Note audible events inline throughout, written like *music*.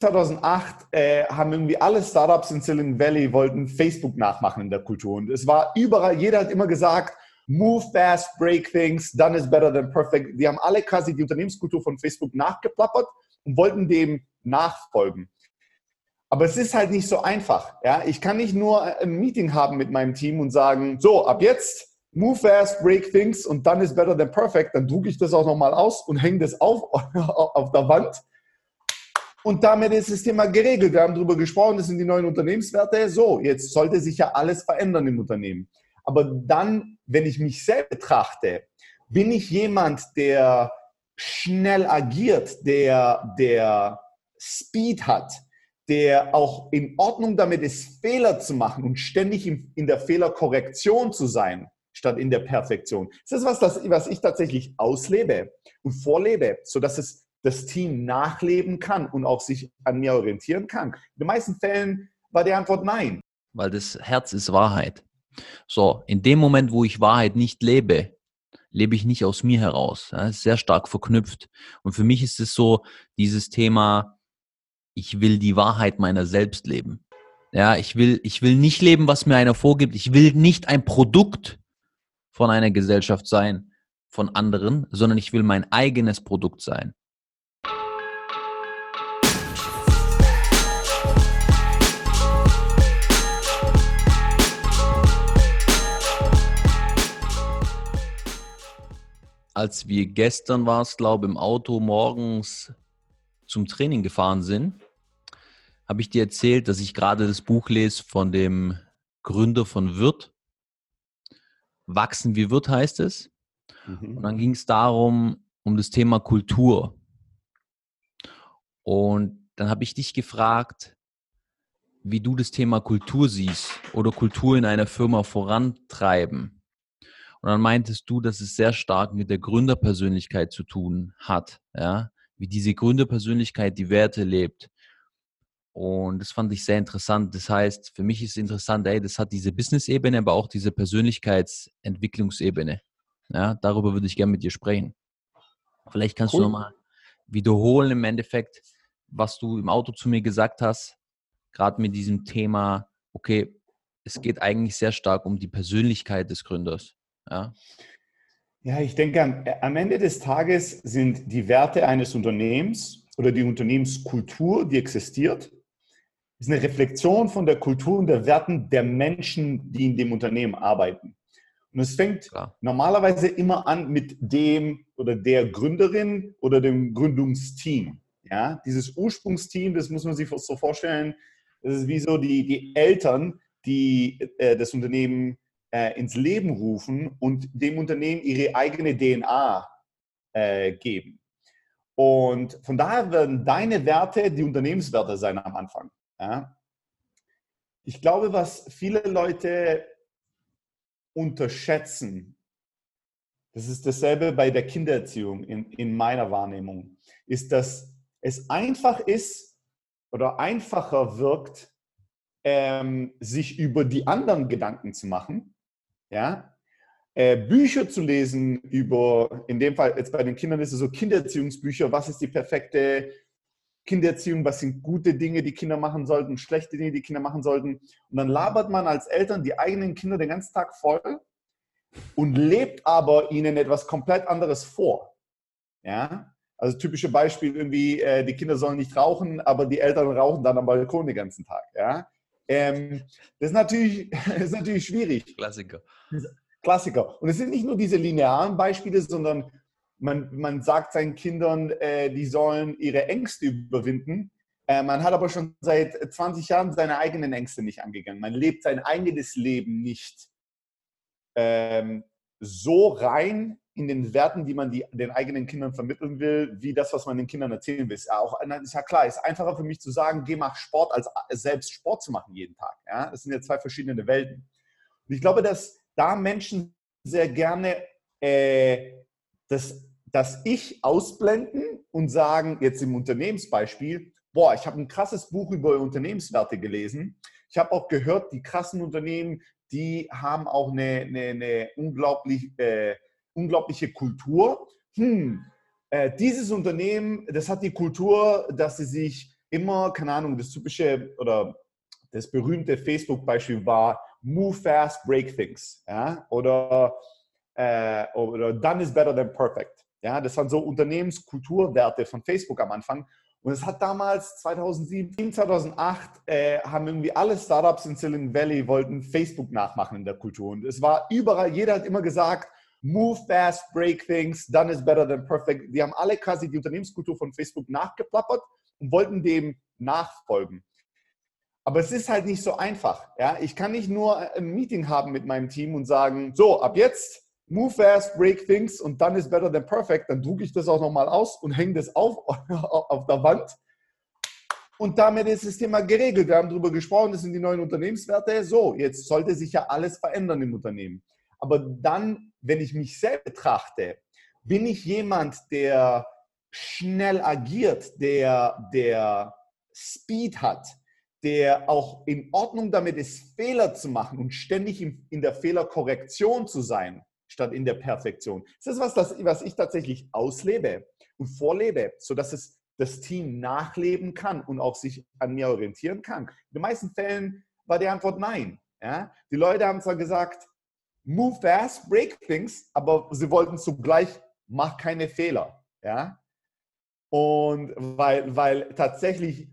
2008 äh, haben irgendwie alle Startups in Silicon Valley wollten Facebook nachmachen in der Kultur. Und es war überall, jeder hat immer gesagt, move fast, break things, done is better than perfect. Die haben alle quasi die Unternehmenskultur von Facebook nachgeplappert und wollten dem nachfolgen. Aber es ist halt nicht so einfach. Ja? Ich kann nicht nur ein Meeting haben mit meinem Team und sagen, so, ab jetzt move fast, break things und done is better than perfect. Dann drucke ich das auch nochmal aus und hänge das auf, *laughs* auf der Wand und damit ist das Thema geregelt. Wir haben darüber gesprochen, das sind die neuen Unternehmenswerte. So, jetzt sollte sich ja alles verändern im Unternehmen. Aber dann, wenn ich mich selbst betrachte, bin ich jemand, der schnell agiert, der, der Speed hat, der auch in Ordnung damit ist, Fehler zu machen und ständig in, in der Fehlerkorrektion zu sein, statt in der Perfektion. Das ist was, das, was ich tatsächlich auslebe und vorlebe, sodass es das Team nachleben kann und auch sich an mir orientieren kann? In den meisten Fällen war die Antwort nein. Weil das Herz ist Wahrheit. So, in dem Moment, wo ich Wahrheit nicht lebe, lebe ich nicht aus mir heraus. Das ist sehr stark verknüpft. Und für mich ist es so, dieses Thema, ich will die Wahrheit meiner selbst leben. Ja, ich will, ich will nicht leben, was mir einer vorgibt. Ich will nicht ein Produkt von einer Gesellschaft sein, von anderen, sondern ich will mein eigenes Produkt sein. Als wir gestern war es, glaube ich, im Auto morgens zum Training gefahren sind, habe ich dir erzählt, dass ich gerade das Buch lese von dem Gründer von Wirt. Wachsen wie Wirt heißt es. Mhm. Und dann ging es darum, um das Thema Kultur. Und dann habe ich dich gefragt, wie du das Thema Kultur siehst oder Kultur in einer Firma vorantreiben. Und dann meintest du, dass es sehr stark mit der Gründerpersönlichkeit zu tun hat, ja, wie diese Gründerpersönlichkeit die Werte lebt. Und das fand ich sehr interessant. Das heißt, für mich ist interessant, ey, das hat diese Business-Ebene, aber auch diese Persönlichkeitsentwicklungsebene. Ja, darüber würde ich gerne mit dir sprechen. Vielleicht kannst cool. du nochmal wiederholen im Endeffekt, was du im Auto zu mir gesagt hast, gerade mit diesem Thema, okay, es geht eigentlich sehr stark um die Persönlichkeit des Gründers. Ja, ja ich denke, am Ende des Tages sind die Werte eines Unternehmens oder die Unternehmenskultur, die existiert, ist eine Reflexion von der Kultur und der Werten der Menschen, die in dem Unternehmen arbeiten. Und es fängt Klar. normalerweise immer an mit dem oder der Gründerin oder dem Gründungsteam. Ja, dieses Ursprungsteam, das muss man sich so vorstellen, das ist wie so die, die Eltern, die äh, das Unternehmen äh, ins Leben rufen und dem Unternehmen ihre eigene DNA äh, geben. Und von daher werden deine Werte die Unternehmenswerte sein am Anfang. Ja? Ich glaube, was viele Leute unterschätzen, das ist dasselbe bei der Kindererziehung in, in meiner Wahrnehmung, ist, dass es einfach ist oder einfacher wirkt, ähm, sich über die anderen Gedanken zu machen, ja, äh, Bücher zu lesen über, in dem Fall jetzt bei den Kindern ist es so Kindererziehungsbücher, was ist die perfekte Kindererziehung, was sind gute Dinge, die Kinder machen sollten, schlechte Dinge, die Kinder machen sollten. Und dann labert man als Eltern die eigenen Kinder den ganzen Tag voll und lebt aber ihnen etwas komplett anderes vor. Ja, also typische Beispiel irgendwie, äh, die Kinder sollen nicht rauchen, aber die Eltern rauchen dann am Balkon den ganzen Tag. Ja, ähm, das, ist natürlich, *laughs* das ist natürlich schwierig. Klassiker. Klassiker. Und es sind nicht nur diese linearen Beispiele, sondern man, man sagt seinen Kindern, äh, die sollen ihre Ängste überwinden. Äh, man hat aber schon seit 20 Jahren seine eigenen Ängste nicht angegangen. Man lebt sein eigenes Leben nicht ähm, so rein, in den Werten, die man die, den eigenen Kindern vermitteln will, wie das, was man den Kindern erzählen will. Ist ja, auch, ist ja klar, ist einfacher für mich zu sagen, geh mach Sport, als selbst Sport zu machen jeden Tag. Ja? Das sind ja zwei verschiedene Welten. Und ich glaube, dass da Menschen sehr gerne äh, das, das Ich ausblenden und sagen, jetzt im Unternehmensbeispiel, boah, ich habe ein krasses Buch über Unternehmenswerte gelesen. Ich habe auch gehört, die krassen Unternehmen, die haben auch eine, eine, eine unglaublich äh, unglaubliche Kultur. Hm, äh, dieses Unternehmen, das hat die Kultur, dass sie sich immer, keine Ahnung, das typische oder das berühmte Facebook-Beispiel war Move fast, break things. Ja? Oder, äh, oder Done is better than perfect. Ja? Das waren so Unternehmenskulturwerte von Facebook am Anfang. Und es hat damals 2007, 2008 äh, haben irgendwie alle Startups in Silicon Valley wollten Facebook nachmachen in der Kultur. Und es war überall, jeder hat immer gesagt, move fast, break things, done is better than perfect. Die haben alle quasi die Unternehmenskultur von Facebook nachgeplappert und wollten dem nachfolgen. Aber es ist halt nicht so einfach. Ja? Ich kann nicht nur ein Meeting haben mit meinem Team und sagen, so, ab jetzt move fast, break things und dann ist better than perfect. Dann drucke ich das auch nochmal aus und hänge das auf, *laughs* auf der Wand. Und damit ist das Thema geregelt. Wir haben darüber gesprochen, das sind die neuen Unternehmenswerte. So, jetzt sollte sich ja alles verändern im Unternehmen. Aber dann, wenn ich mich selbst betrachte, bin ich jemand, der schnell agiert, der, der Speed hat, der auch in Ordnung damit ist, Fehler zu machen und ständig in, in der Fehlerkorrektion zu sein, statt in der Perfektion. Das ist was, das, was ich tatsächlich auslebe und vorlebe, sodass es das Team nachleben kann und auch sich an mir orientieren kann. In den meisten Fällen war die Antwort nein. Ja? Die Leute haben zwar gesagt, move fast, break things, aber sie wollten zugleich, mach keine Fehler. Ja? Und weil, weil tatsächlich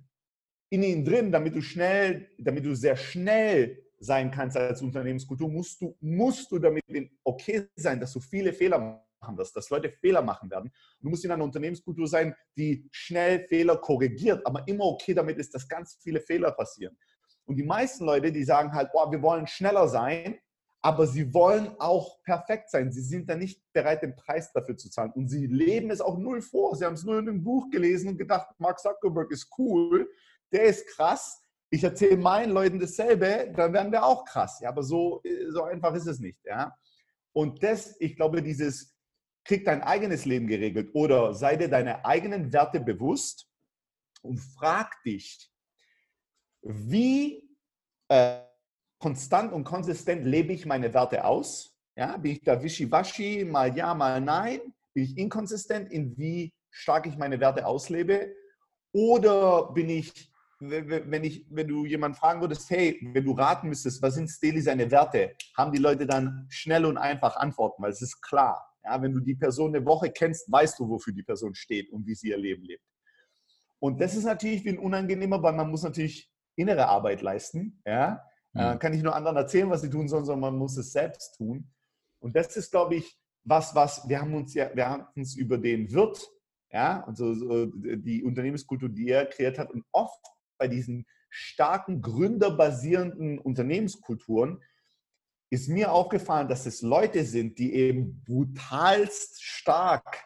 in ihnen drin, damit du schnell, damit du sehr schnell sein kannst als Unternehmenskultur, musst du, musst du damit okay sein, dass du viele Fehler machen wirst, dass Leute Fehler machen werden. Du musst in einer Unternehmenskultur sein, die schnell Fehler korrigiert, aber immer okay damit ist, dass ganz viele Fehler passieren. Und die meisten Leute, die sagen halt, boah, wir wollen schneller sein, aber sie wollen auch perfekt sein. Sie sind da nicht bereit, den Preis dafür zu zahlen. Und sie leben es auch null vor. Sie haben es nur in einem Buch gelesen und gedacht, Mark Zuckerberg ist cool, der ist krass. Ich erzähle meinen Leuten dasselbe, dann werden wir auch krass. Ja, aber so, so einfach ist es nicht. Ja? Und das, ich glaube, dieses krieg dein eigenes Leben geregelt oder sei dir deine eigenen Werte bewusst und frag dich, wie äh, konstant und konsistent lebe ich meine Werte aus? Ja, bin ich da wischiwaschi, mal ja, mal nein? Bin ich inkonsistent in wie stark ich meine Werte auslebe? Oder bin ich, wenn, ich, wenn du jemanden fragen würdest, hey, wenn du raten müsstest, was sind Steli seine Werte, haben die Leute dann schnell und einfach Antworten, weil es ist klar. Ja, wenn du die Person eine Woche kennst, weißt du, wofür die Person steht und wie sie ihr Leben lebt. Und das ist natürlich ein unangenehmer, weil man muss natürlich innere Arbeit leisten. Ja? Mhm. kann ich nur anderen erzählen, was sie tun sollen, sondern man muss es selbst tun. Und das ist, glaube ich, was, was wir haben uns ja, wir haben uns über den Wirt, ja, also so die Unternehmenskultur, die er kreiert hat, und oft bei diesen starken gründerbasierenden Unternehmenskulturen ist mir aufgefallen, dass es Leute sind, die eben brutalst stark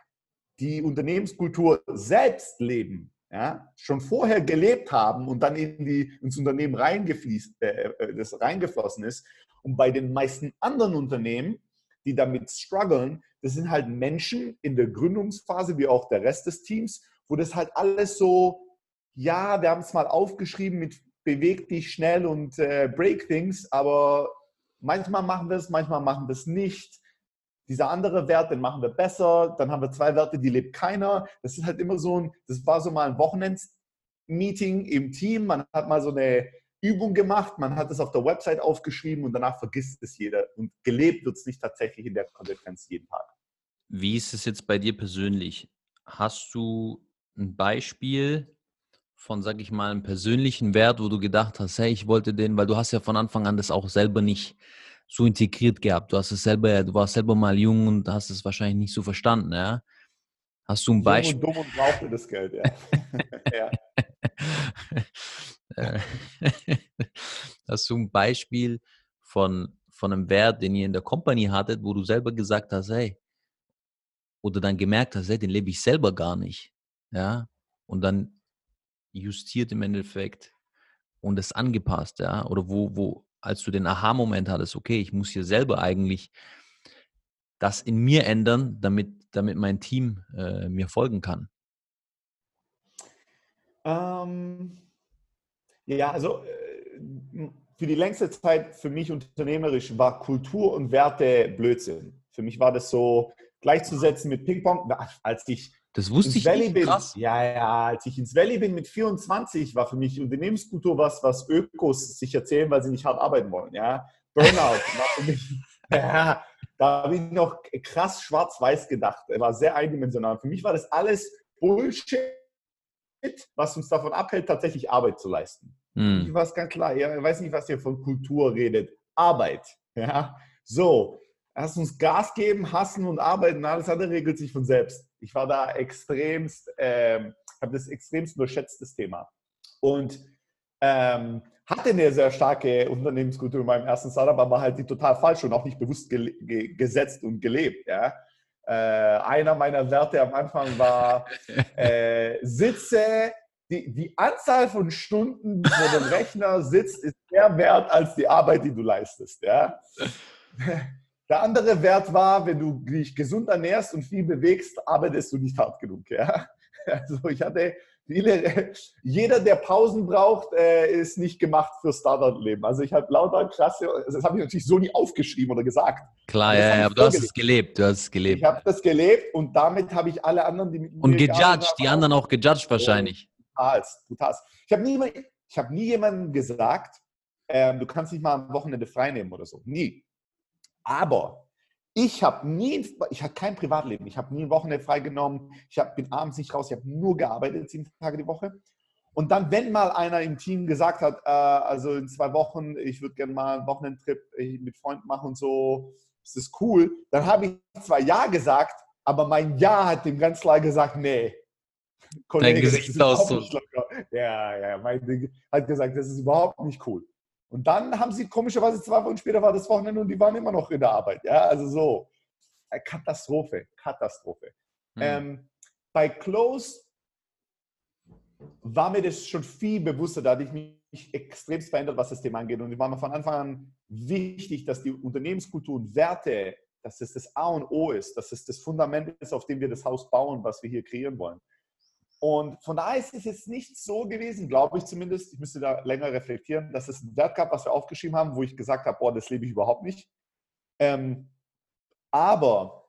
die Unternehmenskultur selbst leben ja, schon vorher gelebt haben und dann in die, ins Unternehmen reingefließt, äh, äh, das reingeflossen ist. Und bei den meisten anderen Unternehmen, die damit strugglen, das sind halt Menschen in der Gründungsphase, wie auch der Rest des Teams, wo das halt alles so, ja, wir haben es mal aufgeschrieben mit beweg dich schnell und äh, break things, aber manchmal machen wir es, manchmal machen wir es nicht dieser andere Wert, den machen wir besser, dann haben wir zwei Werte, die lebt keiner. Das ist halt immer so ein, das war so mal ein Wochenendsmeeting im Team, man hat mal so eine Übung gemacht, man hat es auf der Website aufgeschrieben und danach vergisst es jeder. Und gelebt wird es nicht tatsächlich in der Konsequenz jeden Tag. Wie ist es jetzt bei dir persönlich? Hast du ein Beispiel von, sag ich mal, einem persönlichen Wert, wo du gedacht hast, hey, ich wollte den, weil du hast ja von Anfang an das auch selber nicht so integriert gehabt. Du hast es selber, du warst selber mal jung und hast es wahrscheinlich nicht so verstanden, ja? Hast du ein Beispiel? Jung und dumm und brauchte das Geld, ja. *laughs* ja. Äh, *laughs* hast du ein Beispiel von, von einem Wert, den ihr in der Company hattet, wo du selber gesagt hast, hey, oder dann gemerkt hast, hey, den lebe ich selber gar nicht, ja? Und dann justiert im Endeffekt und es angepasst, ja? Oder wo, wo als du den Aha-Moment hattest, okay, ich muss hier selber eigentlich das in mir ändern, damit, damit mein Team äh, mir folgen kann? Ähm, ja, also äh, für die längste Zeit für mich unternehmerisch war Kultur und Werte Blödsinn. Für mich war das so gleichzusetzen mit Ping-Pong. Als ich Das wusste ins ich Valley nicht. bin, Krass. ja, ja, als ich ins Valley bin mit 24, war für mich Unternehmenskultur was, was Ökos sich erzählen, weil sie nicht hart arbeiten wollen. Ja, Burnout war für mich, *laughs* ja, da habe ich noch krass schwarz-weiß gedacht. Er war sehr eindimensional. Für mich war das alles Bullshit, was uns davon abhält, tatsächlich Arbeit zu leisten. Hm. Ich war es ganz klar. Ich weiß nicht, was ihr von Kultur redet. Arbeit. Ja, so. Lass uns Gas geben, hassen und arbeiten. Alles andere regelt sich von selbst. Ich war da extremst, ähm, habe das extremst unterschätztes Thema. Und ähm, hatte eine sehr starke Unternehmenskultur in meinem ersten Startup, aber halt die total falsch und auch nicht bewusst ge ge gesetzt und gelebt. Ja? Äh, einer meiner Werte am Anfang war, *laughs* äh, sitze, die, die Anzahl von Stunden, wo dem Rechner sitzt, ist mehr wert als die Arbeit, die du leistest. Ja? *laughs* Der andere Wert war, wenn du dich gesund ernährst und viel bewegst, arbeitest du nicht hart genug. Ja? *laughs* Also ich hatte viele, *laughs* jeder, der Pausen braucht, äh, ist nicht gemacht für Startup-Leben. Also ich habe lauter klasse, das habe ich natürlich so nie aufgeschrieben oder gesagt. Klar, ja, ich aber du hast es gelebt, du hast es Ich gelebt. habe das gelebt und damit habe ich alle anderen, die mit Und mir gearbeitet gejudged, die anderen auch gejudged wahrscheinlich. Brutalst, brutalst. Ich habe nie, ich hab nie jemandem gesagt, ähm, du kannst nicht mal am Wochenende frei nehmen oder so. Nie. Aber ich habe nie, ich hatte kein Privatleben. Ich habe nie ein Wochenende freigenommen. Ich hab, bin abends nicht raus. Ich habe nur gearbeitet, sieben Tage die Woche. Und dann, wenn mal einer im Team gesagt hat, äh, also in zwei Wochen, ich würde gerne mal einen Wochenendtrip äh, mit Freunden machen und so, ist das cool, dann habe ich zwar Ja gesagt, aber mein Ja hat dem ganz klar gesagt, nee. Kollege, ist Gesichtsausdruck. Ja, ja, mein Ding hat gesagt, das ist überhaupt nicht cool. Und dann haben sie komischerweise zwei Wochen später war das Wochenende und die waren immer noch in der Arbeit. Ja, also so. Äh, Katastrophe, Katastrophe. Hm. Ähm, bei Close war mir das schon viel bewusster, da hatte ich mich extrem verändert, was das Thema angeht. Und es war mir von Anfang an wichtig, dass die Unternehmenskultur und Werte, dass es das A und O ist, dass es das Fundament ist, auf dem wir das Haus bauen, was wir hier kreieren wollen. Und von daher ist es jetzt nicht so gewesen, glaube ich zumindest, ich müsste da länger reflektieren, dass es ein Wert gab, was wir aufgeschrieben haben, wo ich gesagt habe, boah, das lebe ich überhaupt nicht. Ähm, aber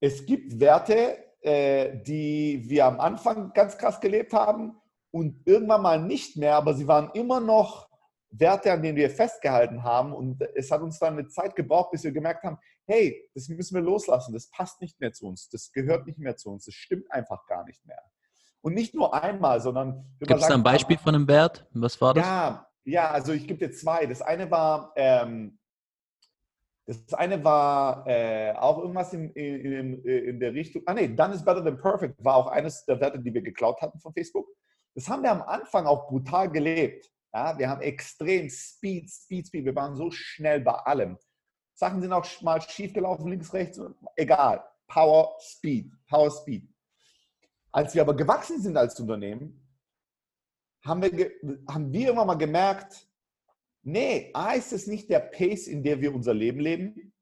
es gibt Werte, äh, die wir am Anfang ganz krass gelebt haben und irgendwann mal nicht mehr, aber sie waren immer noch Werte, an denen wir festgehalten haben. Und es hat uns dann eine Zeit gebraucht, bis wir gemerkt haben, hey, das müssen wir loslassen, das passt nicht mehr zu uns, das gehört nicht mehr zu uns, das stimmt einfach gar nicht mehr. Und nicht nur einmal, sondern... Gibt es da ein Beispiel von einem Wert? Was war das? ja, ja, also ich gebe dir zwei. Das eine war, ähm, das eine war äh, auch irgendwas in, in, in der Richtung, ah nee, Done is better than perfect war auch eines der Werte, die wir geklaut hatten von Facebook. Das haben wir am Anfang auch brutal gelebt. Ja, wir haben extrem Speed, Speed, Speed. Wir waren so schnell bei allem. Sachen sind auch mal schief gelaufen, links, rechts, egal. Power, Speed, Power, Speed. Als wir aber gewachsen sind als Unternehmen, haben wir, haben wir immer mal gemerkt, nee, A ist es nicht der Pace, in der wir unser Leben leben.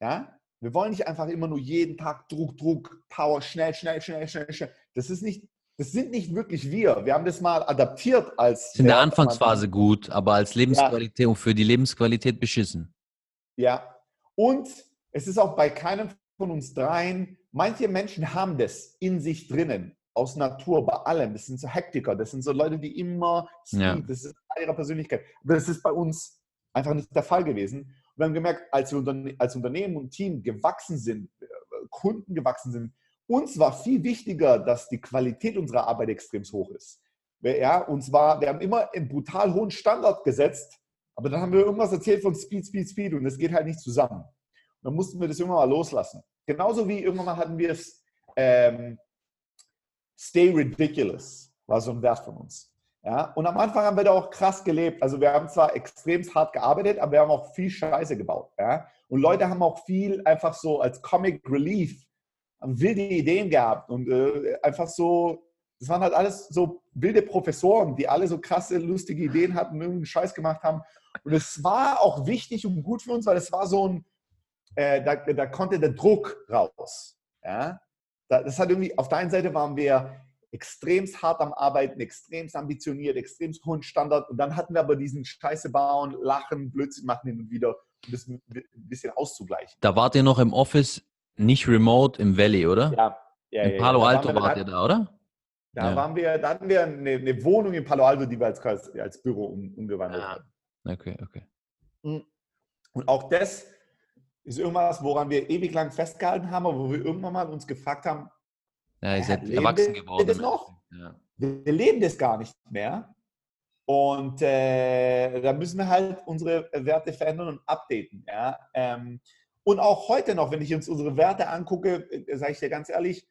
Ja? Wir wollen nicht einfach immer nur jeden Tag Druck, Druck, Power, schnell, schnell, schnell, schnell, schnell. Das ist nicht, das sind nicht wirklich wir. Wir haben das mal adaptiert als. In der. Anfangsphase gut, aber als Lebensqualität und für die Lebensqualität beschissen. Ja. Und es ist auch bei keinem von uns dreien, manche Menschen haben das in sich drinnen, aus Natur, bei allem. Das sind so Hektiker, das sind so Leute, die immer Speed, Ja. das ist Teil ihrer Persönlichkeit. Aber das ist bei uns einfach nicht der Fall gewesen. Und wir haben gemerkt, als wir unterne als Unternehmen und Team gewachsen sind, äh, Kunden gewachsen sind, uns war viel wichtiger, dass die Qualität unserer Arbeit extrem hoch ist. Wir, ja, uns war, wir haben immer einen brutal hohen Standard gesetzt, aber dann haben wir irgendwas erzählt von Speed, Speed, Speed und das geht halt nicht zusammen. Und dann mussten wir das irgendwann mal loslassen. Genauso wie irgendwann mal hatten wir es, ähm, Stay Ridiculous, war so ein Wert von uns. Ja? Und am Anfang haben wir da auch krass gelebt. Also wir haben zwar extrem hart gearbeitet, aber wir haben auch viel Scheiße gebaut. Ja? Und Leute haben auch viel einfach so als Comic Relief wilde Ideen gehabt und äh, einfach so, das waren halt alles so wilde Professoren, die alle so krasse, lustige Ideen hatten, irgendeinen Scheiß gemacht haben. Und es war auch wichtig und gut für uns, weil es war so ein, äh, da, da konnte der Druck raus. Ja? Da, das hat irgendwie, auf der einen Seite waren wir extremst hart am Arbeiten, extremst ambitioniert, extremst hohen Standard und dann hatten wir aber diesen Scheiße bauen, lachen, Blödsinn machen hin und wieder, um das ein bisschen auszugleichen. Da wart ihr noch im Office, nicht remote, im Valley, oder? Ja, Ja, in Palo Alto wart ihr da, oder? Da, waren wir, da hatten wir eine, eine, Wohnung in Palo Alto, die wir als, als Büro um, umgewandelt ah. haben. Okay, okay. Und auch das ist irgendwas, woran wir ewig lang festgehalten haben, aber wo wir irgendwann mal uns gefragt haben, ja, ihr seid erwachsen geworden. Das noch? Ja. Wir leben das gar nicht mehr. Und äh, da müssen wir halt unsere Werte verändern und updaten. Ja? Ähm, und auch heute noch, wenn ich uns unsere Werte angucke, äh, sage ich dir ganz ehrlich,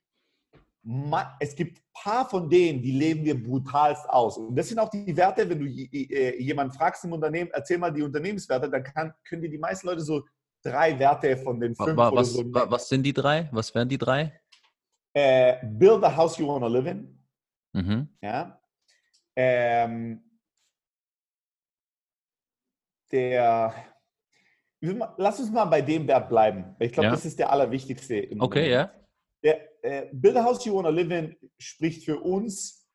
es gibt ein paar von denen, die leben wir brutalst aus. Und das sind auch die Werte, wenn du äh, jemanden fragst im Unternehmen, erzähl mal die Unternehmenswerte, dann kann, können dir die meisten Leute so drei Werte von den fünf was, oder so. Was sind die drei? Was wären die drei? Äh, build the house you want to live in. Mhm. Ja. Ähm, der, lass uns mal bei dem Wert bleiben. Ich glaube, ja. das ist der allerwichtigste. okay, ja. Der äh, Build a House You Wanna Live In spricht für uns,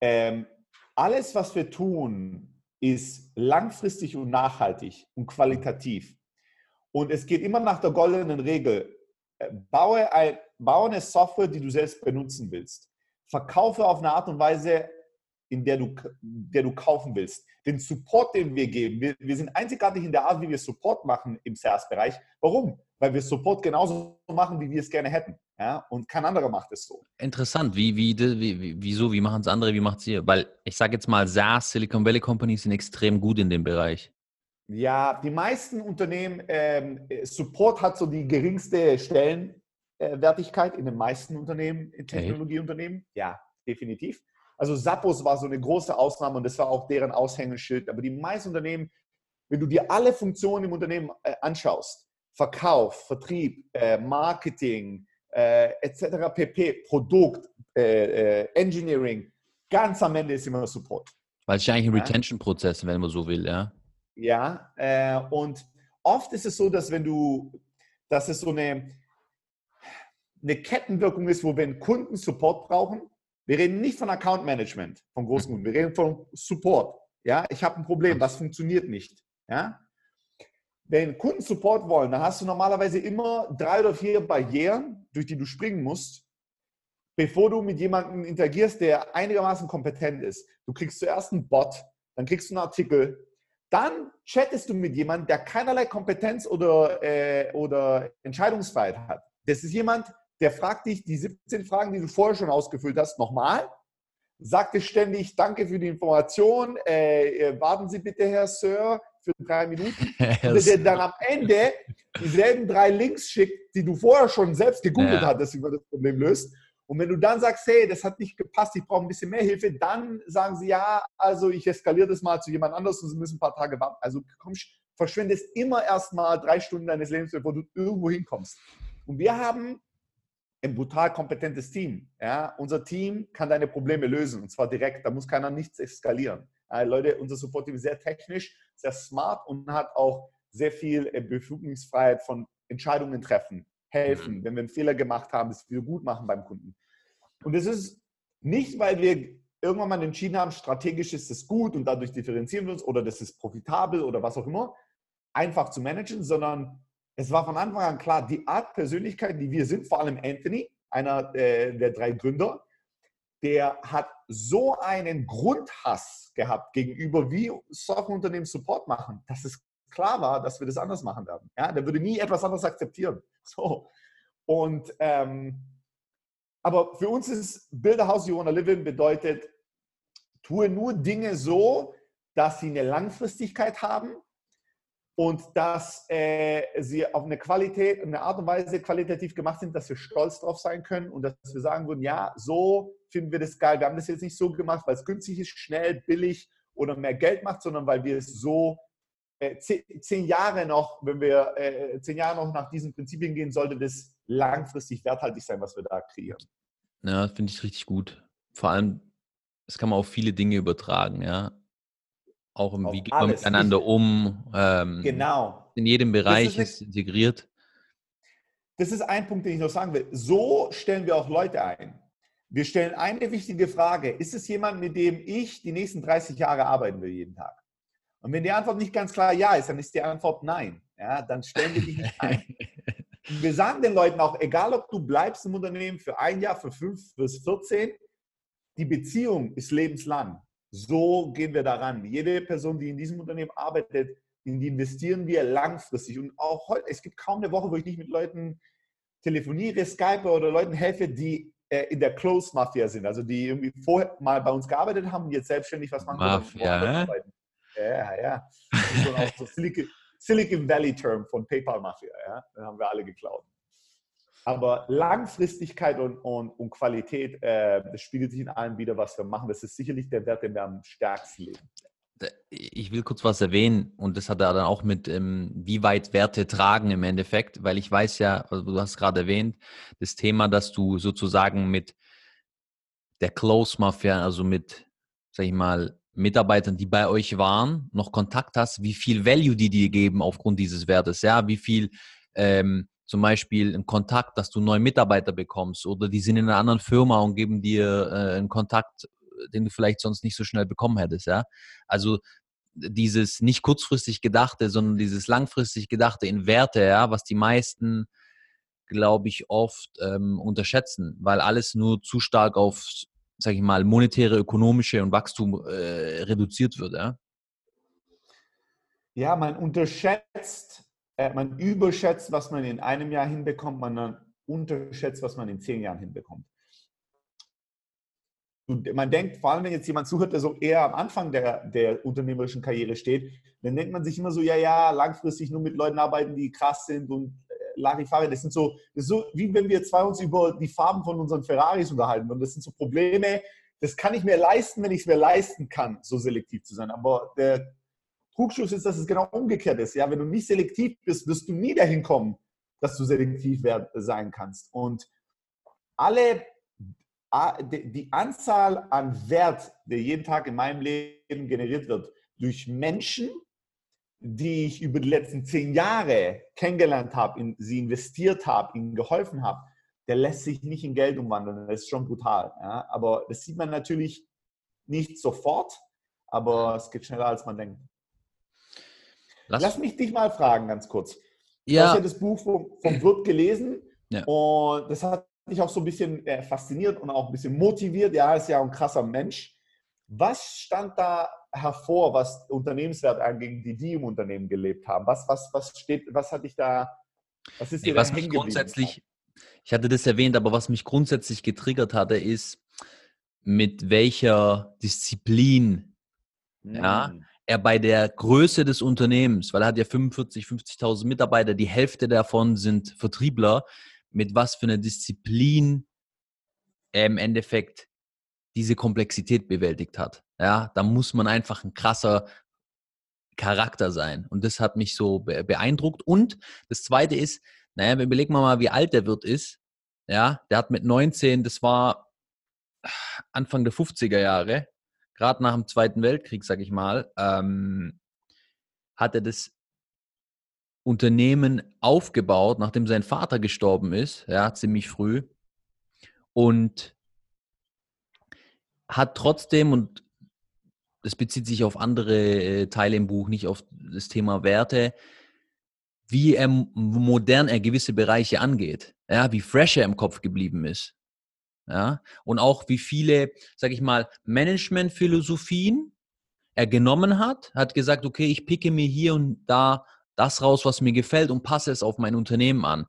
ähm, alles, was wir tun, ist langfristig und nachhaltig und qualitativ. Und es geht immer nach der goldenen Regel. Äh, baue, ein, baue eine Software, die du selbst benutzen willst. Verkaufe auf eine Art und Weise, in der du, der du kaufen willst. Den Support, den wir geben, wir, wir sind einzigartig in der Art, wie wir Support machen im SaaS-Bereich. Warum? Weil wir Support genauso machen, wie wir es gerne hätten. Ja? Und kein anderer macht es so. Interessant. Wie, wie, wie, wieso? Wie machen es andere? Wie macht es ihr? Weil ich sage jetzt mal, SaaS, Silicon Valley Companies sind extrem gut in dem Bereich. Ja, die meisten Unternehmen, ähm, Support hat so die geringste Stellenwertigkeit in den meisten Unternehmen, in Technologieunternehmen. Okay. Ja, definitiv. Also Sappos war so eine große Ausnahme und das war auch deren Aushängeschild. Aber die meisten Unternehmen, wenn du dir alle Funktionen im Unternehmen äh, anschaust, Verkauf, Vertrieb, äh, Marketing, äh, etc. pp, Produkt, äh, äh, Engineering, ganz am Ende ist immer Support. Weil es ist eigentlich ein Retention-Prozess, wenn man so will, ja. Ja, äh, und oft ist es so, dass wenn du, dass es so eine, eine Kettenwirkung ist, wo wenn Kunden Support brauchen, wir reden nicht von Account Management, von großen Kunden. Wir reden von Support. Ja, ich habe ein Problem, was funktioniert nicht. Ja, wenn Kunden Support wollen, dann hast du normalerweise immer drei oder vier Barrieren, durch die du springen musst, bevor du mit jemandem interagierst, der einigermaßen kompetent ist. Du kriegst zuerst einen Bot, dann kriegst du einen Artikel, dann chattest du mit jemandem, der keinerlei Kompetenz oder, äh, oder Entscheidungsfreiheit hat. Das ist jemand, der fragt dich die 17 Fragen, die du vorher schon ausgefüllt hast, nochmal. Sagt dir ständig, danke für die Information, äh, äh warten Sie bitte, Herr Sir, für drei Minuten. *laughs* Und der dann am Ende dieselben drei Links schickt, die du vorher schon selbst gegoogelt ja. hattest, wie man das Problem löst. Und wenn du dann sagst, hey, das hat nicht gepasst, ich brauche ein bisschen mehr Hilfe, dann sagen sie, ja, also ich eskaliere das mal zu jemand anders und sie müssen ein paar Tage warten. Also kommst, verschwendest immer erst mal drei Stunden deines Lebens, bevor du irgendwo hinkommst. Und wir haben ein brutal kompetentes Team. Ja? Unser Team kann deine Probleme lösen und zwar direkt. Da muss keiner nichts eskalieren. Ja, Leute, unser Support-Team ist sehr technisch, sehr smart und hat auch sehr viel äh, Befugnisfreiheit von Entscheidungen treffen, helfen, mhm. wenn wir einen Fehler gemacht haben, das wieder gut machen beim Kunden. Und das ist nicht, weil wir irgendwann mal entschieden haben, strategisch ist es gut und dadurch differenzieren wir uns oder das ist profitabel oder was auch immer, einfach zu managen, sondern es war von Anfang an klar, die Art Persönlichkeit, die wir sind, vor allem Anthony, einer äh, der drei Gründer, der hat so einen Grundhass gehabt gegenüber, wie Softwareunternehmen Support machen, dass es klar war, dass wir das anders machen werden. Ja, der würde nie etwas anderes akzeptieren. *laughs* So. Und ähm, aber für uns ist Build a House You Wanna Live In bedeutet, tue nur Dinge so, dass sie eine Langfristigkeit haben und dass äh, sie auf eine Qualität, eine Art und Weise qualitativ gemacht sind, dass wir stolz drauf sein können und dass wir sagen würden, ja, so finden wir das geil. Wir haben das jetzt nicht so gemacht, weil es günstig ist, schnell, billig oder mehr Geld macht, sondern weil wir es so zehn, zehn, Jahre noch, wenn wir äh, zehn Jahre noch nach diesen Prinzipien gehen, sollte das langfristig werthaltig sein, was wir da kreieren. Ja, finde ich richtig gut. Vor allem, das kann man auf viele Dinge übertragen, ja. Auch im, wie geht man miteinander um? Ähm, genau. In jedem Bereich ist, ist integriert. Das ist ein Punkt, den ich noch sagen will. So stellen wir auch Leute ein. Wir stellen eine wichtige Frage. Ist es jemand, mit dem ich die nächsten 30 Jahre arbeiten will, jeden Tag? Und wenn die Antwort nicht ganz klar ja ist, dann ist die Antwort nein. Ja, dann stellen wir dich nicht ein. *laughs* wir sagen den Leuten auch, egal ob du bleibst im Unternehmen für ein Jahr, für fünf bis 14, die Beziehung ist lebenslang. So gehen wir daran. Jede Person, die in diesem Unternehmen arbeitet, in die investieren wir langfristig. Und auch heute, es gibt kaum eine Woche, wo ich nicht mit Leuten telefoniere, Skype oder Leuten helfe, die äh, in der Close Mafia sind. Also die irgendwie vorher mal bei uns gearbeitet haben und jetzt selbstständig was machen. Mafia, äh? Ja, ja. Das ist auch so *laughs* Silicon, Silicon Valley Term von PayPal Mafia. Ja? Den haben wir alle geklaut. Aber Langfristigkeit und, und, und Qualität, äh, das spiegelt sich in allem wieder, was wir machen. Das ist sicherlich der Wert, den wir am stärksten leben. Ich will kurz was erwähnen und das hat er dann auch mit, ähm, wie weit Werte tragen im Endeffekt, weil ich weiß ja, also du hast gerade erwähnt, das Thema, dass du sozusagen mit der Close Mafia, also mit, sag ich mal, Mitarbeitern, die bei euch waren, noch Kontakt hast, wie viel Value die dir geben aufgrund dieses Wertes, ja, wie viel ähm, zum Beispiel einen Kontakt, dass du neue Mitarbeiter bekommst oder die sind in einer anderen Firma und geben dir äh, einen Kontakt den du vielleicht sonst nicht so schnell bekommen hättest, ja. Also dieses nicht kurzfristig gedachte, sondern dieses langfristig gedachte in Werte, ja, was die meisten, glaube ich, oft ähm, unterschätzen, weil alles nur zu stark auf, sag ich mal, monetäre, ökonomische und Wachstum äh, reduziert wird, ja. Ja, man unterschätzt, äh, man überschätzt, was man in einem Jahr hinbekommt, man unterschätzt, was man in zehn Jahren hinbekommt man denkt, vor allem wenn jetzt jemand zuhört, der so eher am Anfang der, der unternehmerischen Karriere steht, dann denkt man sich immer so, ja, ja, langfristig nur mit Leuten arbeiten, die krass sind und Larifari, das sind so, das ist so, wie wenn wir zwei uns über die Farben von unseren Ferraris unterhalten. Und das sind so Probleme, das kann ich mir leisten, wenn ich es mir leisten kann, so selektiv zu sein. Aber der Trugschluss ist, dass es genau umgekehrt ist. Ja, wenn du nicht selektiv bist, wirst du nie dahin kommen, dass du selektiv sein kannst. Und alle die Anzahl an Wert, der jeden Tag in meinem Leben generiert wird, durch Menschen, die ich über die letzten zehn Jahre kennengelernt habe, in sie investiert habe, ihnen geholfen habe, der lässt sich nicht in Geld umwandeln. Das ist schon brutal. Ja? Aber das sieht man natürlich nicht sofort, aber es geht schneller, als man denkt. Lass, Lass mich dich mal fragen, ganz kurz. Ja. Du hast ja das Buch vom, vom Wirt gelesen ja. und das hat mich auch so ein bisschen äh, fasziniert und auch ein bisschen motiviert. Ja, ist ja ein krasser Mensch. Was stand da hervor, was Unternehmenswert anging, die die im Unternehmen gelebt haben? Was, was, was steht, was hat dich da, was ist dir nee, was mich grundsätzlich, ich hatte das erwähnt, aber was mich grundsätzlich getriggert hatte, ist, mit welcher Disziplin hm. ja, er bei der Größe des Unternehmens, weil er hat ja 45, 50.000 Mitarbeiter, die Hälfte davon sind Vertriebler, mit was für einer Disziplin er im Endeffekt diese Komplexität bewältigt hat. Ja, da muss man einfach ein krasser Charakter sein. Und das hat mich so beeindruckt. Und das zweite ist, naja, überlegen wir mal, wie alt der Wirt ist. Ja, der hat mit 19, das war Anfang der 50er Jahre, gerade nach dem Zweiten Weltkrieg, sag ich mal, ähm, hat er das Unternehmen aufgebaut, nachdem sein Vater gestorben ist, ja, ziemlich früh. Und hat trotzdem, und das bezieht sich auf andere äh, Teile im Buch, nicht auf das Thema Werte, wie er modern er gewisse Bereiche angeht, ja, wie fresh er im Kopf geblieben ist. Ja, und auch wie viele, sag ich mal, Managementphilosophien er genommen hat, hat gesagt, okay, ich picke mir hier und da das raus, was mir gefällt und passe es auf mein Unternehmen an.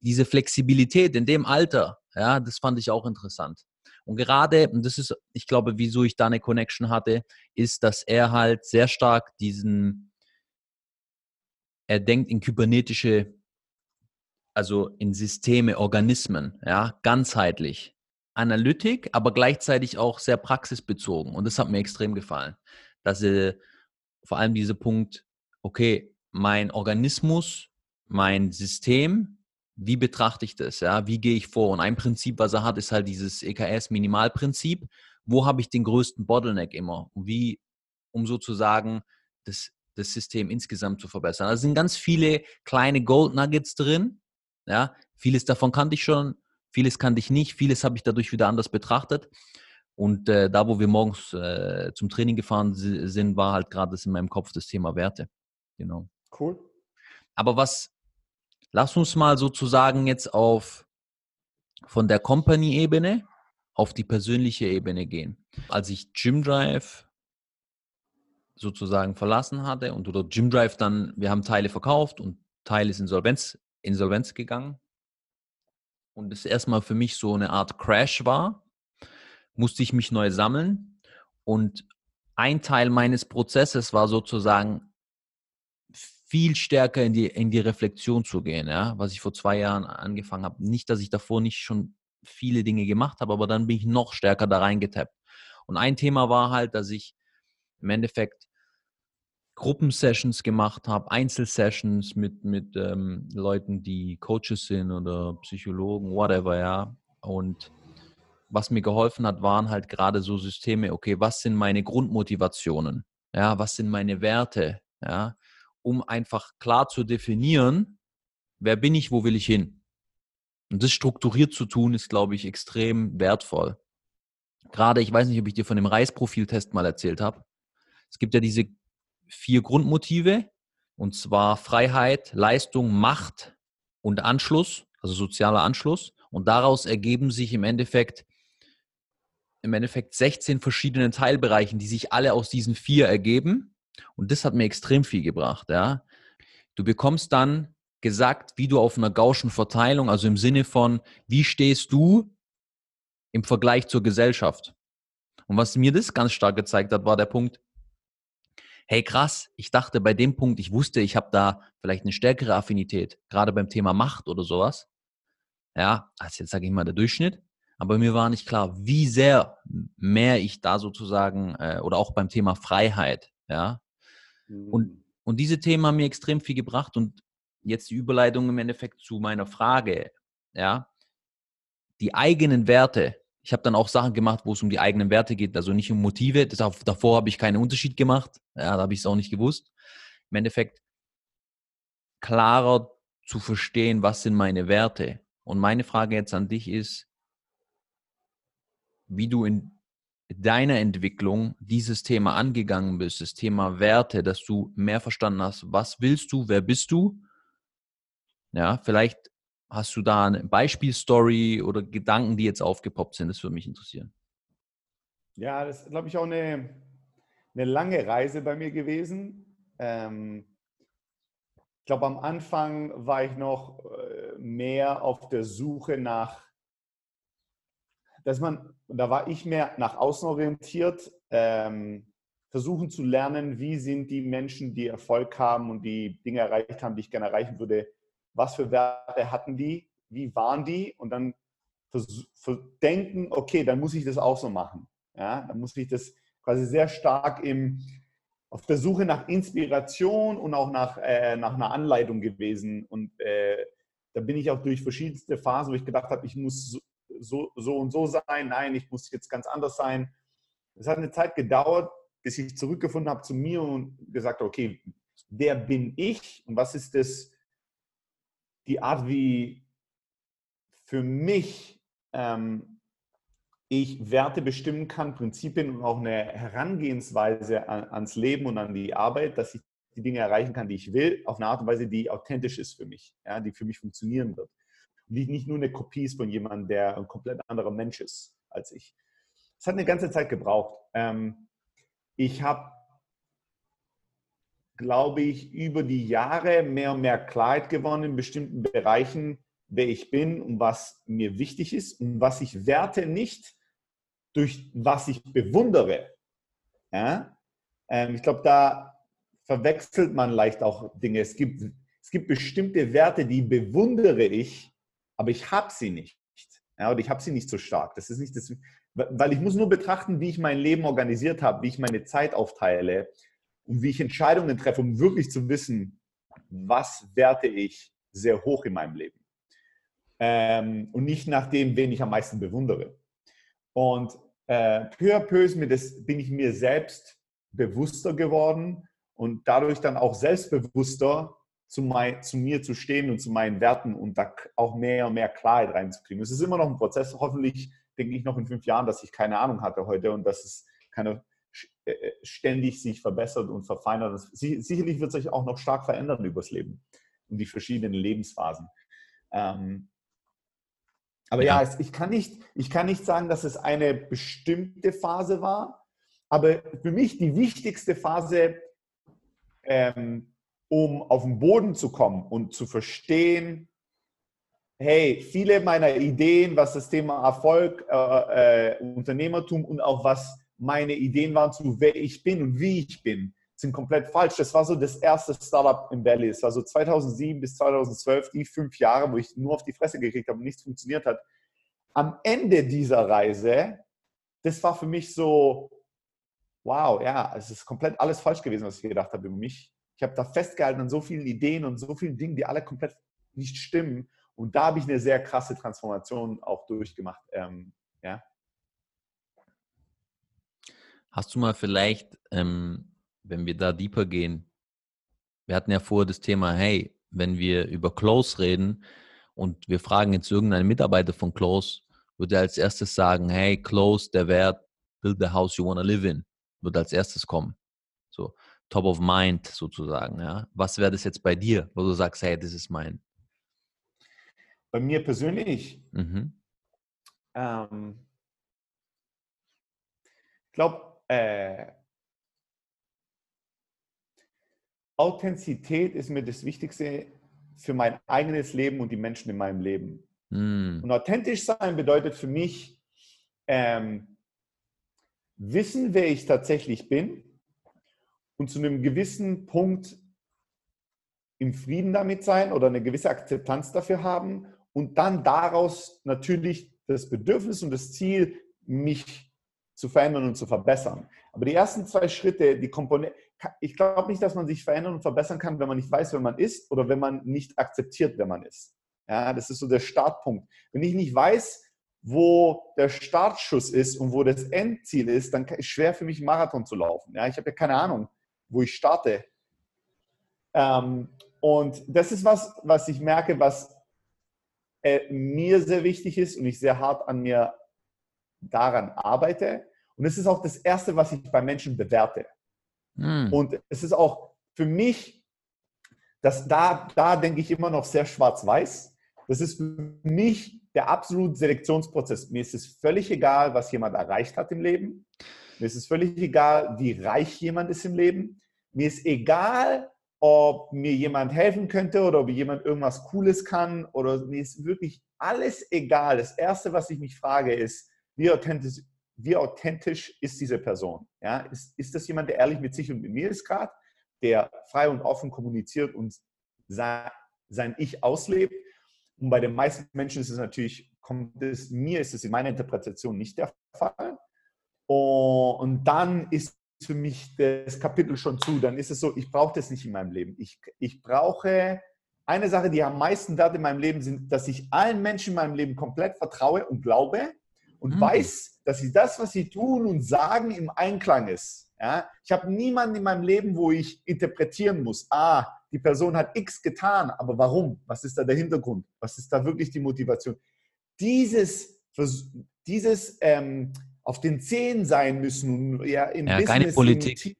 Diese Flexibilität in dem Alter, ja, das fand ich auch interessant. Und gerade, und das ist, ich glaube, wieso ich da eine Connection hatte, ist, dass er halt sehr stark diesen, er denkt in kybernetische, also in Systeme, Organismen, ja, ganzheitlich. Analytik, aber gleichzeitig auch sehr praxisbezogen. Und das hat mir extrem gefallen. Dass er vor allem dieser Punkt, okay, mein Organismus, mein System, wie betrachte ich das? Ja? Wie gehe ich vor? Und ein Prinzip, was er hat, ist halt dieses EKS-Minimalprinzip. Wo habe ich den größten Bottleneck immer? Und wie, um sozusagen das, das System insgesamt zu verbessern. Also sind ganz viele kleine Gold Nuggets drin. Ja? Vieles davon kannte ich schon, vieles kannte ich nicht, vieles habe ich dadurch wieder anders betrachtet. Und äh, da, wo wir morgens äh, zum Training gefahren sind, war halt gerade das in meinem Kopf das Thema Werte. Genau. Cool. Aber was lass uns mal sozusagen jetzt auf von der Company-Ebene auf die persönliche Ebene gehen. Als ich Gymdrive sozusagen verlassen hatte und oder Gymdrive dann, wir haben Teile verkauft und Teil ist Insolvenz, Insolvenz gegangen und es erstmal für mich so eine Art Crash war, musste ich mich neu sammeln und ein Teil meines Prozesses war sozusagen viel stärker in die, in die Reflexion zu gehen, ja, was ich vor zwei Jahren angefangen habe. Nicht, dass ich davor nicht schon viele Dinge gemacht habe, aber dann bin ich noch stärker da reingetappt. Und ein Thema war halt, dass ich im Endeffekt Gruppensessions gemacht habe, Einzelsessions mit, mit ähm, Leuten, die Coaches sind oder Psychologen, whatever, ja. Und was mir geholfen hat, waren halt gerade so Systeme, okay, was sind meine Grundmotivationen? Ja, was sind meine Werte? Ja, um einfach klar zu definieren, wer bin ich, wo will ich hin? Und das strukturiert zu tun, ist, glaube ich, extrem wertvoll. Gerade, ich weiß nicht, ob ich dir von dem Reisprofiltest mal erzählt habe. Es gibt ja diese vier Grundmotive, und zwar Freiheit, Leistung, Macht und Anschluss, also sozialer Anschluss. Und daraus ergeben sich im Endeffekt, im Endeffekt 16 verschiedene Teilbereichen, die sich alle aus diesen vier ergeben. Und das hat mir extrem viel gebracht. Ja. Du bekommst dann gesagt, wie du auf einer Gaußschen Verteilung, also im Sinne von, wie stehst du im Vergleich zur Gesellschaft? Und was mir das ganz stark gezeigt hat, war der Punkt, hey krass, ich dachte bei dem Punkt, ich wusste, ich habe da vielleicht eine stärkere Affinität, gerade beim Thema Macht oder sowas. Ja, als jetzt sage ich mal der Durchschnitt. Aber mir war nicht klar, wie sehr mehr ich da sozusagen, äh, oder auch beim Thema Freiheit, ja. Und, mhm. und diese Themen haben mir extrem viel gebracht und jetzt die Überleitung im Endeffekt zu meiner Frage, ja. Die eigenen Werte, ich habe dann auch Sachen gemacht, wo es um die eigenen Werte geht, also nicht um Motive. Das, davor habe ich keinen Unterschied gemacht. Ja, da habe ich es auch nicht gewusst. Im Endeffekt klarer zu verstehen, was sind meine Werte. Und meine Frage jetzt an dich ist, wie du in deiner Entwicklung dieses Thema angegangen bist, das Thema Werte, dass du mehr verstanden hast, was willst du, wer bist du? Ja, vielleicht Hast du da eine Beispielstory oder Gedanken, die jetzt aufgepoppt sind? Das würde mich interessieren. Ja, das ist, glaube ich, auch eine, eine lange Reise bei mir gewesen. Ähm, ich glaube, am Anfang war ich noch äh, mehr auf der Suche nach, dass man, da war ich mehr nach außen orientiert, ähm, versuchen zu lernen, wie sind die Menschen, die Erfolg haben und die Dinge erreicht haben, die ich gerne erreichen würde, was für Werte hatten die, wie waren die und dann denken, okay, dann muss ich das auch so machen. Ja, dann muss ich das quasi sehr stark im, auf der Suche nach Inspiration und auch nach, äh, nach einer Anleitung gewesen. Und äh, da bin ich auch durch verschiedenste Phasen, wo ich gedacht habe, ich muss so, so, und so sein, nein, ich muss jetzt ganz anders sein. Es hat eine Zeit gedauert, bis ich zurückgefunden habe zu mir und gesagt, okay, wer bin ich und was ist das, die Art, wie für mich ähm, ich Werte bestimmen kann, Prinzipien und auch eine Herangehensweise an, ans Leben und an die Arbeit, dass ich die Dinge erreichen kann, die ich will, auf eine Art und Weise, die authentisch ist für mich, ja, die für mich funktionieren wird. Und die nicht nur eine Kopie ist von jemandem, der ein komplett anderer Mensch ist als ich. Es hat eine ganze Zeit gebraucht. Ähm, ich habe glaube ich, über die Jahre mehr und mehr Klarheit gewonnen in bestimmten Bereichen, wer ich bin und was mir wichtig ist und was ich werte nicht durch was ich bewundere. Ja? Ähm, ich glaube, da verwechselt man leicht auch Dinge. Es gibt, es gibt bestimmte Werte, die bewundere ich, aber ich habe sie nicht. Ja, oder ich habe sie nicht so stark. Das ist nicht das, weil ich muss nur betrachten, wie ich mein Leben organisiert habe, wie ich meine Zeit aufteile, und wie ich Entscheidungen treffe, um wirklich zu wissen, was werte ich sehr hoch in meinem Leben. Ähm, und nicht nach dem, wen ich am meisten bewundere. Und äh, peu à peu mir das, bin ich mir selbst bewusster geworden und dadurch dann auch selbstbewusster zu, mein, zu, mir zu stehen und zu meinen Werten und da auch mehr und mehr Klarheit reinzukriegen. Es ist immer noch ein Prozess. Hoffentlich denke ich noch in fünf Jahren, dass ich keine Ahnung hatte heute und dass es keine äh, äh, ständig sich verbessert und verfeinert. Sicherlich wird sich auch noch stark verändern übers Leben. und die verschiedenen Lebensphasen. Ähm, aber ja, ja ich, kann nicht, ich kann nicht sagen, dass es eine bestimmte Phase war, aber für mich die wichtigste Phase, ähm, um auf den Boden zu kommen und zu verstehen, hey, viele meiner Ideen, was das Thema Erfolg, äh, äh, Unternehmertum und auch was meine Ideen waren zu wer ich bin und wie ich bin, sind komplett falsch. Das war so das erste Startup im Valley. Es war so 2007 bis 2012, die fünf Jahre, wo ich nur auf die Fresse gekriegt habe und nichts funktioniert hat. Am Ende dieser Reise, das war für mich so, wow, ja, es ist komplett alles falsch gewesen, was ich gedacht habe über mich. Habe da festgehalten an so vielen Ideen und so vielen Dingen, die alle komplett nicht stimmen. Und da habe ich eine sehr krasse Transformation auch durchgemacht. Ähm, ja. Hast du mal vielleicht, ähm, wenn wir da deeper gehen, wir hatten ja vorher das Thema, hey, wenn wir über Close reden und wir fragen jetzt irgendeinen Mitarbeiter von Close, würde er als erstes sagen, hey, Close, der Wert, build the house you want to live in, würde als erstes kommen. So, top of mind sozusagen. Ja. Was wäre das jetzt bei dir, wo du sagst, hey, das ist mein? Bei mir persönlich, mhm. ähm, ich glaube, äh, Authentizität ist mir das Wichtigste für mein eigenes Leben und die Menschen in meinem Leben. Mm. Und authentisch sein bedeutet für mich, ähm, wissen, wer ich tatsächlich bin und zu einem gewissen Punkt im Frieden damit sein oder eine gewisse Akzeptanz dafür haben und dann daraus natürlich das Bedürfnis und das Ziel, mich zu verändern und zu verbessern. Aber die ersten zwei Schritte, die Komponente, ich glaube nicht, dass man sich verändern und verbessern kann, wenn man nicht weiß, wer man ist oder wenn man nicht akzeptiert, wer man ist. Ja, das ist so der Startpunkt. Wenn ich nicht weiß, wo der Startschuss ist und wo das Endziel ist, dann ist es schwer für mich, einen Marathon zu laufen. Ja, ich habe ja keine Ahnung, wo ich starte. Ähm, und das ist was, was ich merke, was äh, mir sehr wichtig ist und ich sehr hart an mir daran arbeite. Und es ist auch das Erste, was ich bei Menschen bewerte. Mhm. Und es ist auch für mich, dass da, da denke ich immer noch sehr schwarz-weiß. Das ist für mich der absolute Selektionsprozess. Mir ist es völlig egal, was jemand erreicht hat im Leben. Mir ist es völlig egal, wie reich jemand ist im Leben. Mir ist egal, ob mir jemand helfen könnte oder ob jemand irgendwas Cooles kann oder mir ist wirklich alles egal. Das Erste, was ich mich frage, ist, wie authentisch, wie authentisch ist diese Person? Ja, ist, ist das jemand, der ehrlich mit sich und mit mir ist gerade, der frei und offen kommuniziert und sein, sein Ich auslebt? Und bei den meisten Menschen ist es natürlich, kommt es, mir ist es in meiner Interpretation nicht der Fall. Und dann ist für mich das Kapitel schon zu. Dann ist es so, ich brauche das nicht in meinem Leben. Ich, ich brauche eine Sache, die am meisten Wert in meinem Leben sind, dass ich allen Menschen in meinem Leben komplett vertraue und glaube und mhm. weiß, dass sie das, was sie tun und sagen, im Einklang ist. Ja? Ich habe niemanden in meinem Leben, wo ich interpretieren muss, ah, die Person hat X getan, aber warum? Was ist da der Hintergrund? Was ist da wirklich die Motivation? Dieses, dieses ähm, auf den Zehen sein müssen, ja, im ja, Business, keine Politik. Im,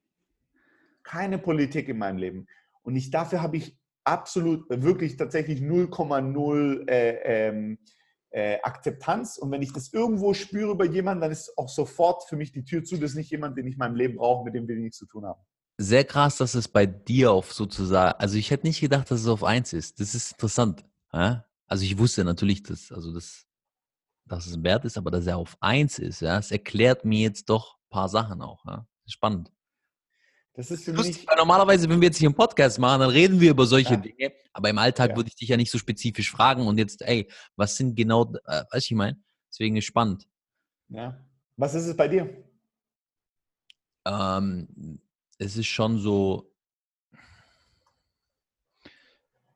keine Politik in meinem Leben. Und ich, dafür habe ich absolut, wirklich tatsächlich 0,0 äh, ähm, äh, Akzeptanz. Und wenn ich das irgendwo spüre bei jemandem, dann ist auch sofort für mich die Tür zu. Das ist nicht jemand, den ich in meinem Leben brauche, mit dem wir nichts zu tun haben. Sehr krass, dass es bei dir auf sozusagen, also ich hätte nicht gedacht, dass es auf eins ist. Das ist interessant. Ja? Also ich wusste natürlich, dass, also das, dass es ein Wert ist, aber dass er auf eins ist, ja, es erklärt mir jetzt doch ein paar Sachen auch. Ja? Spannend. Das ist für mich. Weil normalerweise, wenn wir jetzt hier einen Podcast machen, dann reden wir über solche ja. Dinge. Aber im Alltag ja. würde ich dich ja nicht so spezifisch fragen. Und jetzt, ey, was sind genau, äh, weiß ich meine? Deswegen ist spannend. Ja. Was ist es bei dir? Ähm, es ist schon so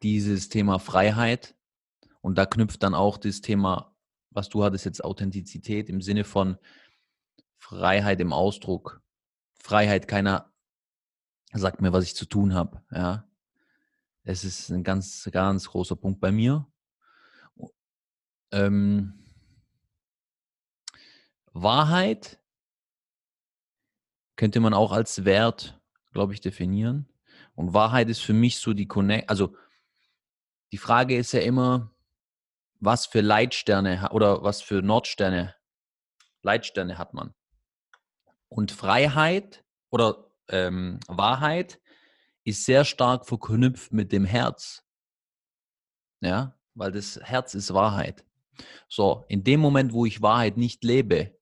dieses Thema Freiheit. Und da knüpft dann auch das Thema, was du hattest jetzt, Authentizität im Sinne von Freiheit im Ausdruck. Freiheit keiner sagt mir, was ich zu tun habe. Ja, es ist ein ganz, ganz großer Punkt bei mir. Ähm, Wahrheit könnte man auch als Wert, glaube ich, definieren. Und Wahrheit ist für mich so die Connect, also die Frage ist ja immer, was für Leitsterne oder was für Nordsterne, Leitsterne hat man. Und Freiheit oder ähm, Wahrheit ist sehr stark verknüpft mit dem Herz. Ja, weil das Herz ist Wahrheit. So, in dem Moment, wo ich Wahrheit nicht lebe,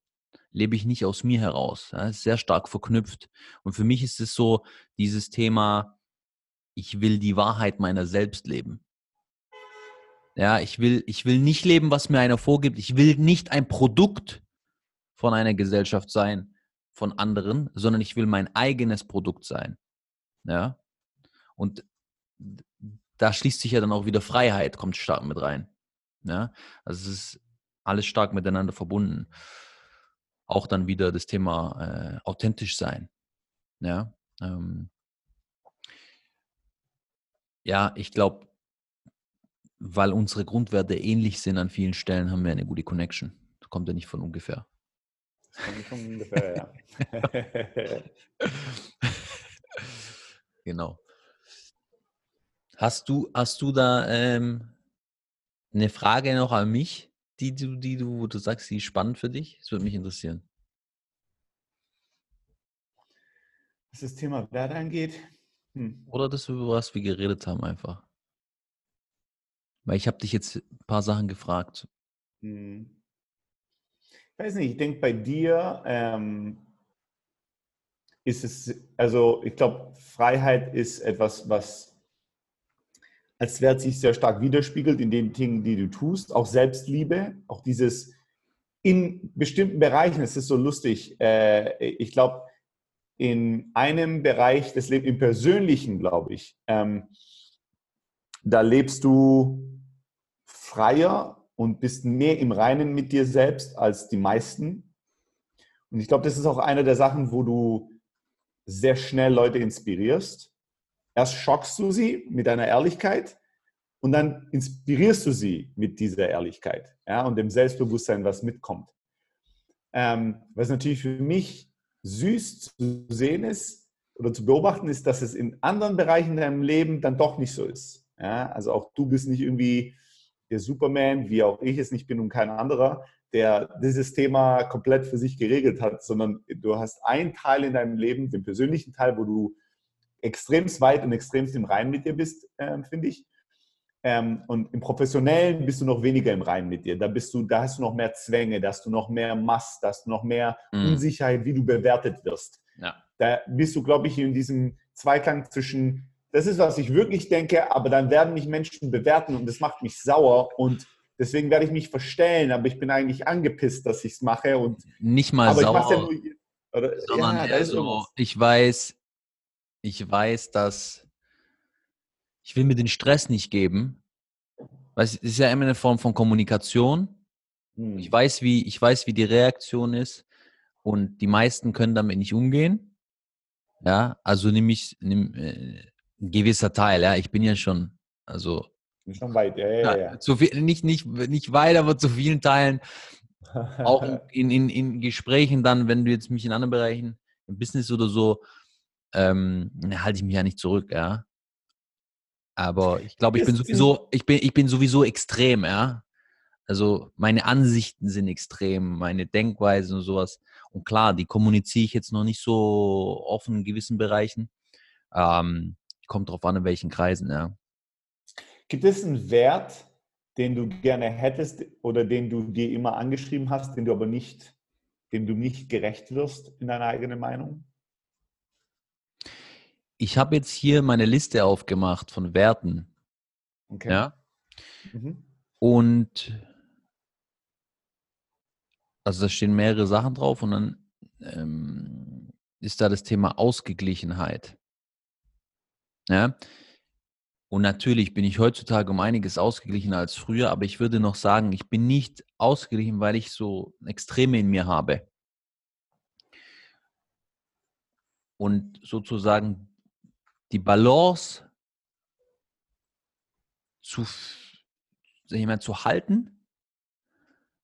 lebe ich nicht aus mir heraus. Ja, ist sehr stark verknüpft. Und für mich ist es so dieses Thema, ich will die Wahrheit meiner selbst leben. Ja, ich will, ich will nicht leben, was mir einer vorgibt. Ich will nicht ein Produkt von einer Gesellschaft sein, von anderen, sondern ich will mein eigenes Produkt sein. Ja. Und da schließt sich ja dann auch wieder Freiheit, kommt stark mit rein. Ja. Also es ist alles stark miteinander verbunden. Auch dann wieder das Thema äh, authentisch sein. Ja. Ähm, ja, ich glaube, weil unsere Grundwerte ähnlich sind an vielen Stellen, haben wir eine gute Connection. Das kommt ja nicht von ungefähr. Das kommt nicht von ungefähr, ja. *laughs* genau. Hast du, hast du da ähm, eine Frage noch an mich, die du, die du, wo du sagst, die ist spannend für dich? Das würde mich interessieren. Was das Thema Wert angeht. Hm. Oder das, über was wir geredet haben, einfach. Weil ich habe dich jetzt ein paar Sachen gefragt. Hm. Ich weiß nicht, ich denke bei dir ähm, ist es, also ich glaube, Freiheit ist etwas, was als Wert sich sehr stark widerspiegelt in den Dingen, die du tust. Auch Selbstliebe, auch dieses in bestimmten Bereichen, es ist so lustig, äh, ich glaube, in einem Bereich des Lebens, im Persönlichen, glaube ich, ähm, da lebst du freier und bist mehr im Reinen mit dir selbst als die meisten. Und ich glaube, das ist auch eine der Sachen, wo du sehr schnell Leute inspirierst. Erst schockst du sie mit deiner Ehrlichkeit und dann inspirierst du sie mit dieser Ehrlichkeit ja, und dem Selbstbewusstsein, was mitkommt. Ähm, was natürlich für mich süß zu sehen ist oder zu beobachten ist, dass es in anderen Bereichen deinem Leben dann doch nicht so ist. Ja, also auch du bist nicht irgendwie der Superman, wie auch ich es nicht bin und kein anderer, der dieses Thema komplett für sich geregelt hat, sondern du hast einen Teil in deinem Leben, den persönlichen Teil, wo du extremst weit und extremst im Rein mit dir bist, äh, finde ich. Ähm, und im Professionellen bist du noch weniger im Rein mit dir. Da bist du, da hast du noch mehr Zwänge, da hast du noch mehr Mast, da hast du noch mehr mhm. Unsicherheit, wie du bewertet wirst. Ja. Da bist du, glaube ich, in diesem Zweiklang zwischen das ist, was ich wirklich denke, aber dann werden mich Menschen bewerten und das macht mich sauer und deswegen werde ich mich verstellen, aber ich bin eigentlich angepisst, dass ich es mache und nicht mal aber sauer, ja nur, oder, sondern ja, also, ich weiß, ich weiß, dass ich will mir den Stress nicht geben, weil es ist ja immer eine Form von Kommunikation. Hm. Ich weiß, wie ich weiß, wie die Reaktion ist und die meisten können damit nicht umgehen. Ja, also nehme ich, nehm, äh, ein gewisser Teil, ja. Ich bin ja schon, also. Schon weit, ja, ja, ja. Zu viel, nicht, nicht, nicht weit, aber zu vielen Teilen. Auch *laughs* in, in, in Gesprächen dann, wenn du jetzt mich in anderen Bereichen, im Business oder so, ähm, halte ich mich ja nicht zurück, ja. Aber ich glaube, ich bin sowieso, ich bin, ich bin sowieso extrem, ja. Also meine Ansichten sind extrem, meine Denkweisen und sowas. Und klar, die kommuniziere ich jetzt noch nicht so offen in gewissen Bereichen. Ähm, kommt drauf an, in welchen Kreisen, ja. Gibt es einen Wert, den du gerne hättest oder den du dir immer angeschrieben hast, den du aber nicht, dem du nicht gerecht wirst in deiner eigenen Meinung? Ich habe jetzt hier meine Liste aufgemacht von Werten. Okay. Ja. Mhm. Und also da stehen mehrere Sachen drauf und dann ähm, ist da das Thema Ausgeglichenheit. Ja. Und natürlich bin ich heutzutage um einiges ausgeglichener als früher, aber ich würde noch sagen, ich bin nicht ausgeglichen, weil ich so Extreme in mir habe. Und sozusagen die Balance zu, ich mal, zu halten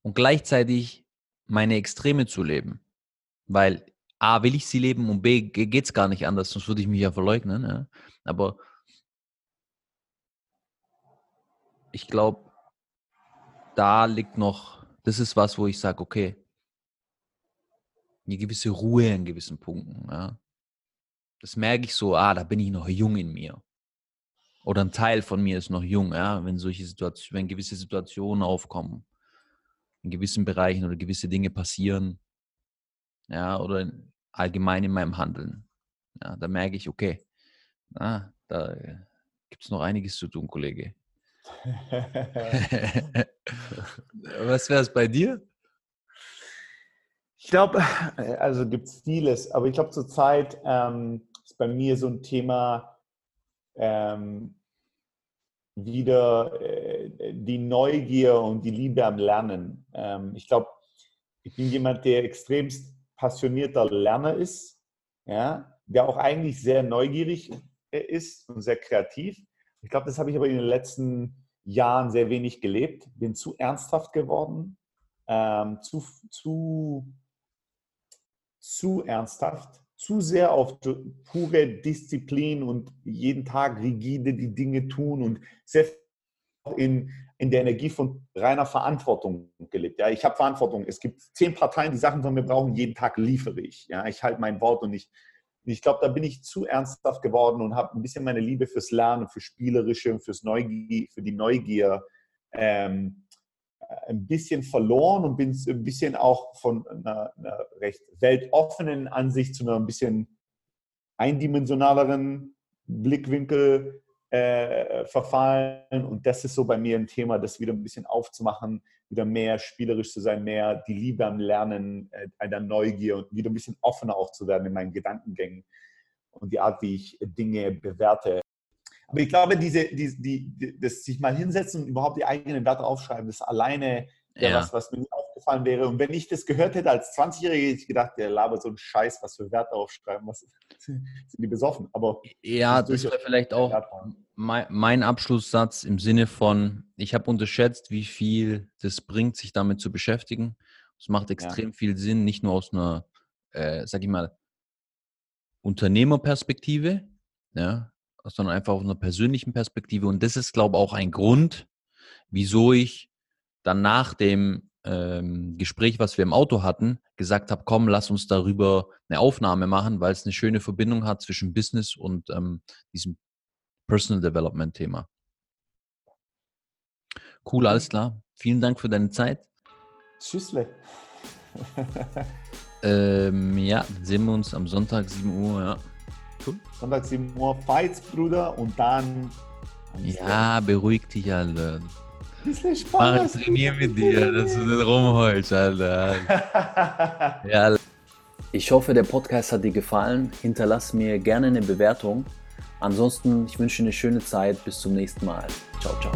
und gleichzeitig meine Extreme zu leben. Weil A, will ich sie leben und B, geht es gar nicht anders, sonst würde ich mich ja verleugnen. Ja? Aber ich glaube, da liegt noch, das ist was, wo ich sage, okay, eine gewisse Ruhe in gewissen Punkten. Ja. Das merke ich so, ah, da bin ich noch jung in mir. Oder ein Teil von mir ist noch jung, ja, wenn solche Situationen, wenn gewisse Situationen aufkommen, in gewissen Bereichen oder gewisse Dinge passieren, ja, oder allgemein in meinem Handeln. Ja, da merke ich, okay, ah, da gibt es noch einiges zu tun, Kollege. *laughs* *laughs* Was wäre es bei dir? Ich glaube, äh, also gibt es vieles, aber ich glaube zurzeit ähm, ist bei mir so ein Thema ähm, wieder äh, die Neugier und die Liebe am Lernen. Ähm, ich glaube, ich bin jemand, der extremst passionierter Lerner ist, ja, der auch eigentlich sehr neugierig äh, ist und sehr kreativ. Ich glaube, das habe ich aber in den letzten Jahren sehr wenig gelebt, bin zu ernsthaft geworden, ähm, zu, zu zu ernsthaft, zu sehr auf pure Disziplin und jeden Tag rigide die Dinge tun und sehr in, in der Energie von reiner Verantwortung gelebt. Ja, ich habe Verantwortung. Es gibt zehn Parteien, die Sachen von mir brauchen. Jeden Tag liefere ich. Ja, ich halte mein Wort und ich, ich glaube, da bin ich zu ernsthaft geworden und habe ein bisschen meine Liebe fürs Lernen, für Spielerische, fürs Neugier, für die Neugier ähm, ein bisschen verloren und bin ein bisschen auch von einer, einer recht weltoffenen Ansicht zu einer ein bisschen eindimensionaleren Blickwinkel äh, verfallen. Und das ist so bei mir ein Thema, das wieder ein bisschen aufzumachen, wieder mehr spielerisch zu sein, mehr die Liebe am Lernen, äh, einer Neugier und wieder ein bisschen offener auch zu werden in meinen Gedankengängen und die Art, wie ich Dinge bewerte. Aber ich glaube, diese, die, die, das sich mal hinsetzen und überhaupt die eigenen Werte aufschreiben, das alleine ja. was, was mir nicht aufgefallen wäre. Und wenn ich das gehört hätte als 20-Jähriger, hätte ich gedacht, der labert so einen Scheiß, was für Werte aufschreiben, was *laughs* sind die besoffen. Aber ja, das wäre vielleicht auch mein, mein, Abschlusssatz im Sinne von, ich habe unterschätzt, wie viel das bringt, sich damit zu beschäftigen. Es macht extrem ja. viel Sinn, nicht nur aus einer, äh, sag ich mal, Unternehmerperspektive, ja, sondern einfach aus einer persönlichen Perspektive. Und das ist, glaube ich, auch ein Grund, wieso ich dann nach dem ähm, Gespräch, was wir im Auto hatten, gesagt habe, komm, lass uns darüber eine Aufnahme machen, weil es eine schöne Verbindung hat zwischen Business und ähm, diesem Personal Development Thema. Cool, alles klar. Vielen Dank für deine Zeit. Tschüssle. *laughs* ähm, ja, sehen wir uns am Sonntag 7 Uhr, ja. Cool. Sonntag 7 Uhr Fights, Bruder, und dann. Ja, beruhig dich, Alter. Bisschen Spaß. Mach trainier mit dir, dass du nicht rumholst, Alter. *laughs* ja. Ich hoffe, der Podcast hat dir gefallen. Hinterlass mir gerne eine Bewertung. Ansonsten, ich wünsche dir eine schöne Zeit. Bis zum nächsten Mal. Ciao, ciao.